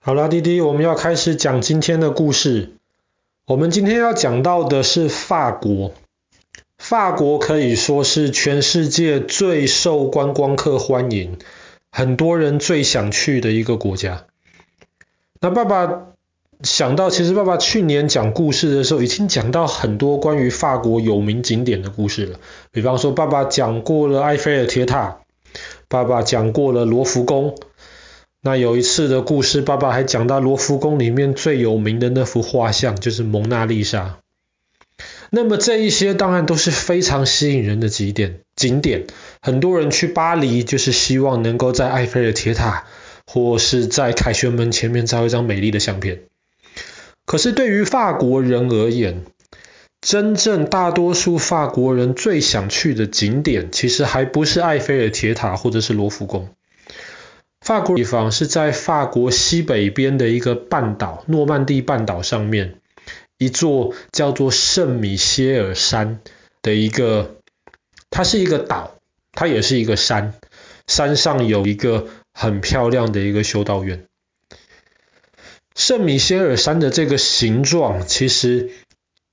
好啦，弟弟，我们要开始讲今天的故事。我们今天要讲到的是法国。法国可以说是全世界最受观光客欢迎，很多人最想去的一个国家。那爸爸想到，其实爸爸去年讲故事的时候，已经讲到很多关于法国有名景点的故事了。比方说，爸爸讲过了埃菲尔铁塔，爸爸讲过了罗浮宫。那有一次的故事，爸爸还讲到罗浮宫里面最有名的那幅画像，就是蒙娜丽莎。那么这一些当然都是非常吸引人的景点，景点。很多人去巴黎就是希望能够在埃菲尔铁塔或是在凯旋门前面照一张美丽的相片。可是对于法国人而言，真正大多数法国人最想去的景点，其实还不是埃菲尔铁塔或者是罗浮宫。法国地方是在法国西北边的一个半岛，诺曼底半岛上面，一座叫做圣米歇尔山的一个，它是一个岛，它也是一个山，山上有一个很漂亮的一个修道院。圣米歇尔山的这个形状，其实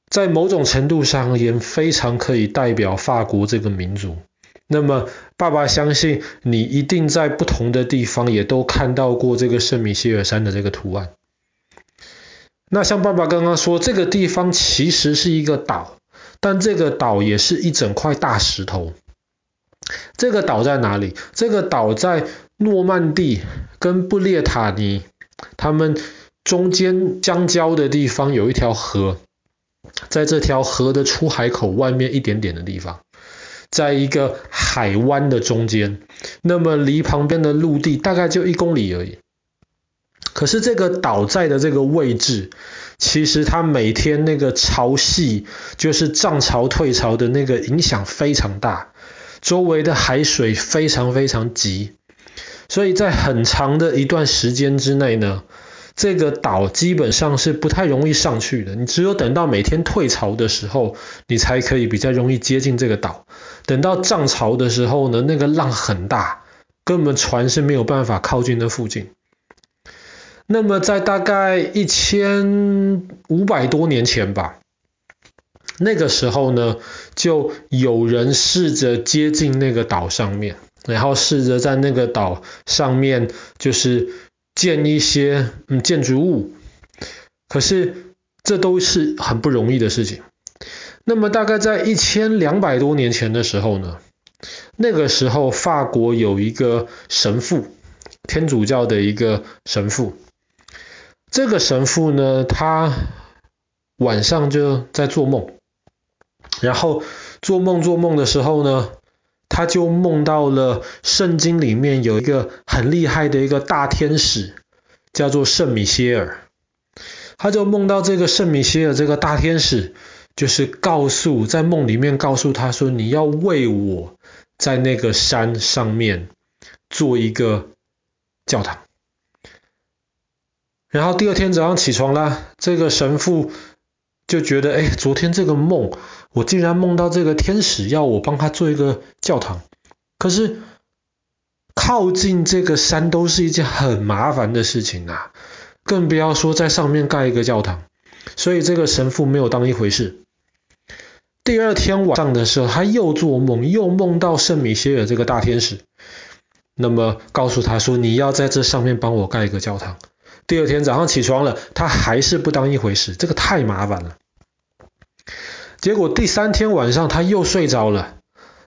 在某种程度上也非常可以代表法国这个民族。那么，爸爸相信你一定在不同的地方也都看到过这个圣米歇尔山的这个图案。那像爸爸刚刚说，这个地方其实是一个岛，但这个岛也是一整块大石头。这个岛在哪里？这个岛在诺曼底跟布列塔尼他们中间相交的地方有一条河，在这条河的出海口外面一点点的地方。在一个海湾的中间，那么离旁边的陆地大概就一公里而已。可是这个岛在的这个位置，其实它每天那个潮汐，就是涨潮退潮的那个影响非常大，周围的海水非常非常急，所以在很长的一段时间之内呢，这个岛基本上是不太容易上去的，你只有等到每天退潮的时候，你才可以比较容易接近这个岛。等到涨潮的时候呢，那个浪很大，根本船是没有办法靠近那附近。那么在大概一千五百多年前吧，那个时候呢，就有人试着接近那个岛上面，然后试着在那个岛上面就是。建一些嗯建筑物，可是这都是很不容易的事情。那么大概在一千两百多年前的时候呢，那个时候法国有一个神父，天主教的一个神父。这个神父呢，他晚上就在做梦，然后做梦做梦的时候呢。他就梦到了圣经里面有一个很厉害的一个大天使，叫做圣米歇尔。他就梦到这个圣米歇尔这个大天使，就是告诉在梦里面告诉他说：“你要为我在那个山上面做一个教堂。”然后第二天早上起床了，这个神父就觉得：“哎，昨天这个梦。”我竟然梦到这个天使要我帮他做一个教堂，可是靠近这个山都是一件很麻烦的事情啊，更不要说在上面盖一个教堂。所以这个神父没有当一回事。第二天晚上的时候，他又做梦，又梦到圣米歇尔这个大天使，那么告诉他说：“你要在这上面帮我盖一个教堂。”第二天早上起床了，他还是不当一回事，这个太麻烦了。结果第三天晚上他又睡着了，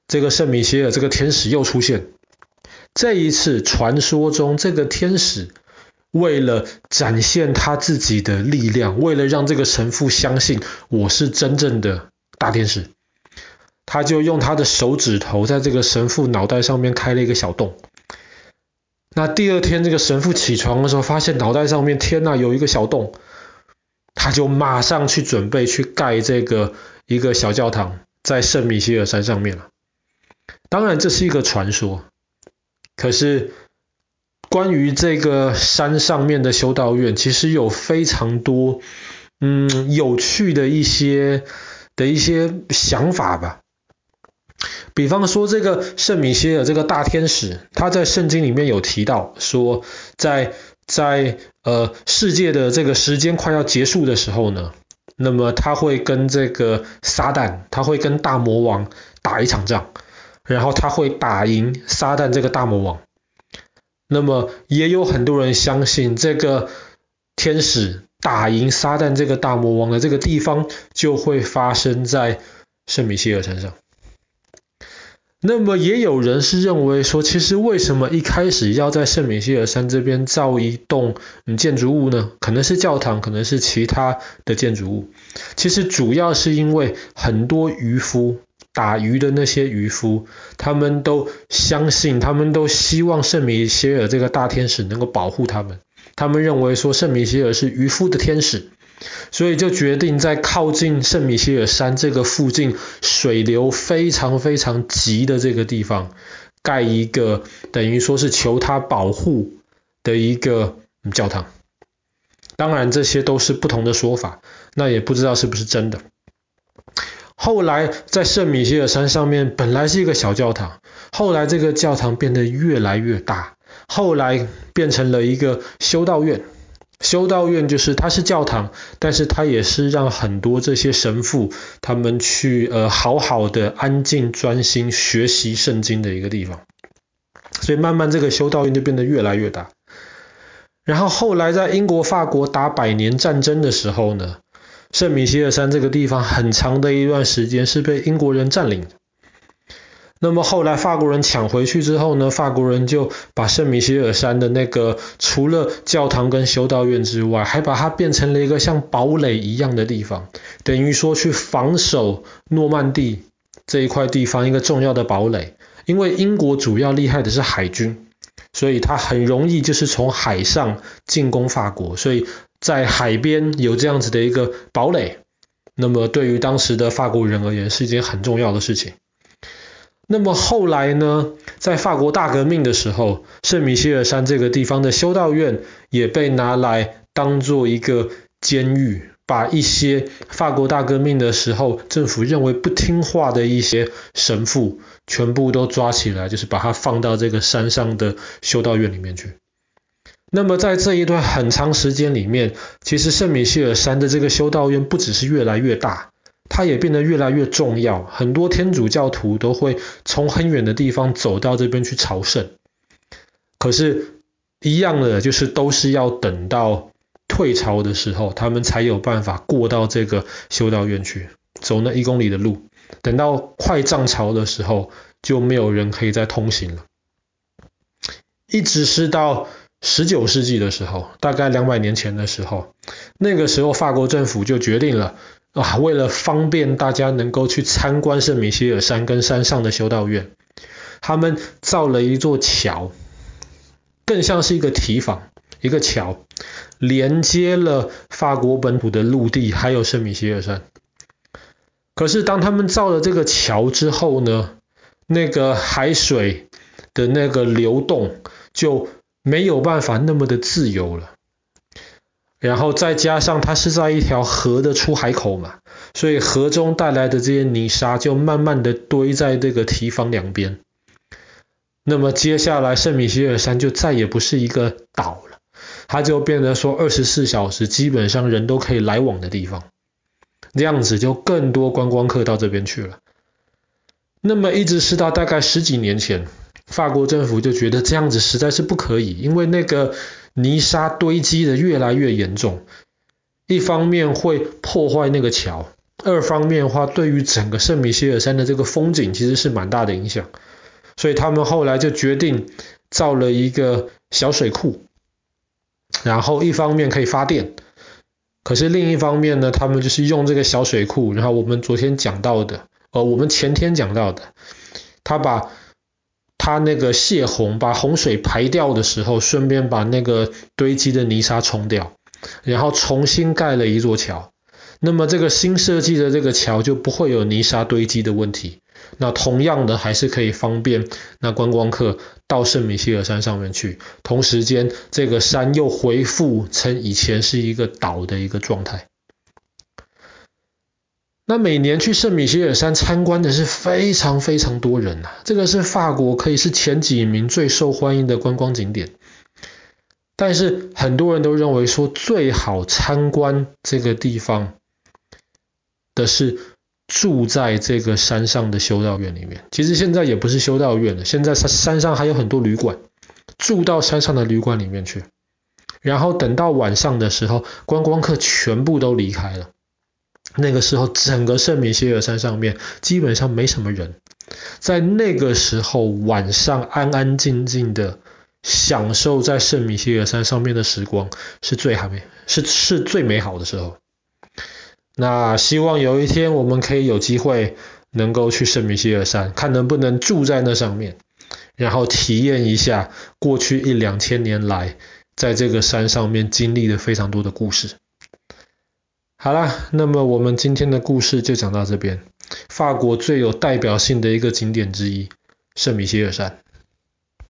这个圣米歇尔这个天使又出现。这一次传说中这个天使为了展现他自己的力量，为了让这个神父相信我是真正的大天使，他就用他的手指头在这个神父脑袋上面开了一个小洞。那第二天这个神父起床的时候，发现脑袋上面天呐，有一个小洞，他就马上去准备去盖这个。一个小教堂在圣米歇尔山上面了。当然这是一个传说，可是关于这个山上面的修道院，其实有非常多嗯有趣的一些的一些想法吧。比方说这个圣米歇尔这个大天使，他在圣经里面有提到说，在在呃世界的这个时间快要结束的时候呢，那么他会跟这个撒旦，他会跟大魔王打一场仗，然后他会打赢撒旦这个大魔王。那么也有很多人相信，这个天使打赢撒旦这个大魔王的这个地方，就会发生在圣米歇尔山上。那么也有人是认为说，其实为什么一开始要在圣米歇尔山这边造一栋建筑物呢？可能是教堂，可能是其他的建筑物。其实主要是因为很多渔夫，打鱼的那些渔夫，他们都相信，他们都希望圣米歇尔这个大天使能够保护他们。他们认为说，圣米歇尔是渔夫的天使。所以就决定在靠近圣米歇尔山这个附近，水流非常非常急的这个地方，盖一个等于说是求他保护的一个教堂。当然这些都是不同的说法，那也不知道是不是真的。后来在圣米歇尔山上面本来是一个小教堂，后来这个教堂变得越来越大，后来变成了一个修道院。修道院就是它是教堂，但是它也是让很多这些神父他们去呃好好的安静专心学习圣经的一个地方。所以慢慢这个修道院就变得越来越大。然后后来在英国法国打百年战争的时候呢，圣米歇尔山这个地方很长的一段时间是被英国人占领的。那么后来法国人抢回去之后呢，法国人就把圣米歇尔山的那个除了教堂跟修道院之外，还把它变成了一个像堡垒一样的地方，等于说去防守诺曼底这一块地方一个重要的堡垒。因为英国主要厉害的是海军，所以它很容易就是从海上进攻法国，所以在海边有这样子的一个堡垒，那么对于当时的法国人而言是一件很重要的事情。那么后来呢，在法国大革命的时候，圣米歇尔山这个地方的修道院也被拿来当做一个监狱，把一些法国大革命的时候政府认为不听话的一些神父全部都抓起来，就是把它放到这个山上的修道院里面去。那么在这一段很长时间里面，其实圣米歇尔山的这个修道院不只是越来越大。它也变得越来越重要，很多天主教徒都会从很远的地方走到这边去朝圣。可是，一样的就是都是要等到退潮的时候，他们才有办法过到这个修道院去，走那一公里的路。等到快涨潮的时候，就没有人可以再通行了。一直是到十九世纪的时候，大概两百年前的时候，那个时候法国政府就决定了。啊，为了方便大家能够去参观圣米歇尔山跟山上的修道院，他们造了一座桥，更像是一个提防，一个桥，连接了法国本土的陆地，还有圣米歇尔山。可是当他们造了这个桥之后呢，那个海水的那个流动就没有办法那么的自由了。然后再加上它是在一条河的出海口嘛，所以河中带来的这些泥沙就慢慢的堆在这个堤防两边。那么接下来圣米歇尔山就再也不是一个岛了，它就变得说二十四小时基本上人都可以来往的地方。这样子就更多观光客到这边去了。那么一直是到大概十几年前，法国政府就觉得这样子实在是不可以，因为那个。泥沙堆积的越来越严重，一方面会破坏那个桥，二方面的话，对于整个圣米歇尔山的这个风景其实是蛮大的影响。所以他们后来就决定造了一个小水库，然后一方面可以发电，可是另一方面呢，他们就是用这个小水库，然后我们昨天讲到的，呃，我们前天讲到的，他把。他那个泄洪，把洪水排掉的时候，顺便把那个堆积的泥沙冲掉，然后重新盖了一座桥。那么这个新设计的这个桥就不会有泥沙堆积的问题。那同样的，还是可以方便那观光客到圣米歇尔山上面去。同时间，这个山又恢复成以前是一个岛的一个状态。那每年去圣米歇尔山参观的是非常非常多人呐，这个是法国可以是前几名最受欢迎的观光景点。但是很多人都认为说最好参观这个地方的是住在这个山上的修道院里面。其实现在也不是修道院了，现在山山上还有很多旅馆，住到山上的旅馆里面去。然后等到晚上的时候，观光客全部都离开了。那个时候，整个圣米歇尔山上面基本上没什么人。在那个时候，晚上安安静静的享受在圣米歇尔山上面的时光，是最还美，是是最美好的时候。那希望有一天我们可以有机会能够去圣米歇尔山，看能不能住在那上面，然后体验一下过去一两千年来在这个山上面经历的非常多的故事。好啦，那么我们今天的故事就讲到这边。法国最有代表性的一个景点之一，圣米歇尔山。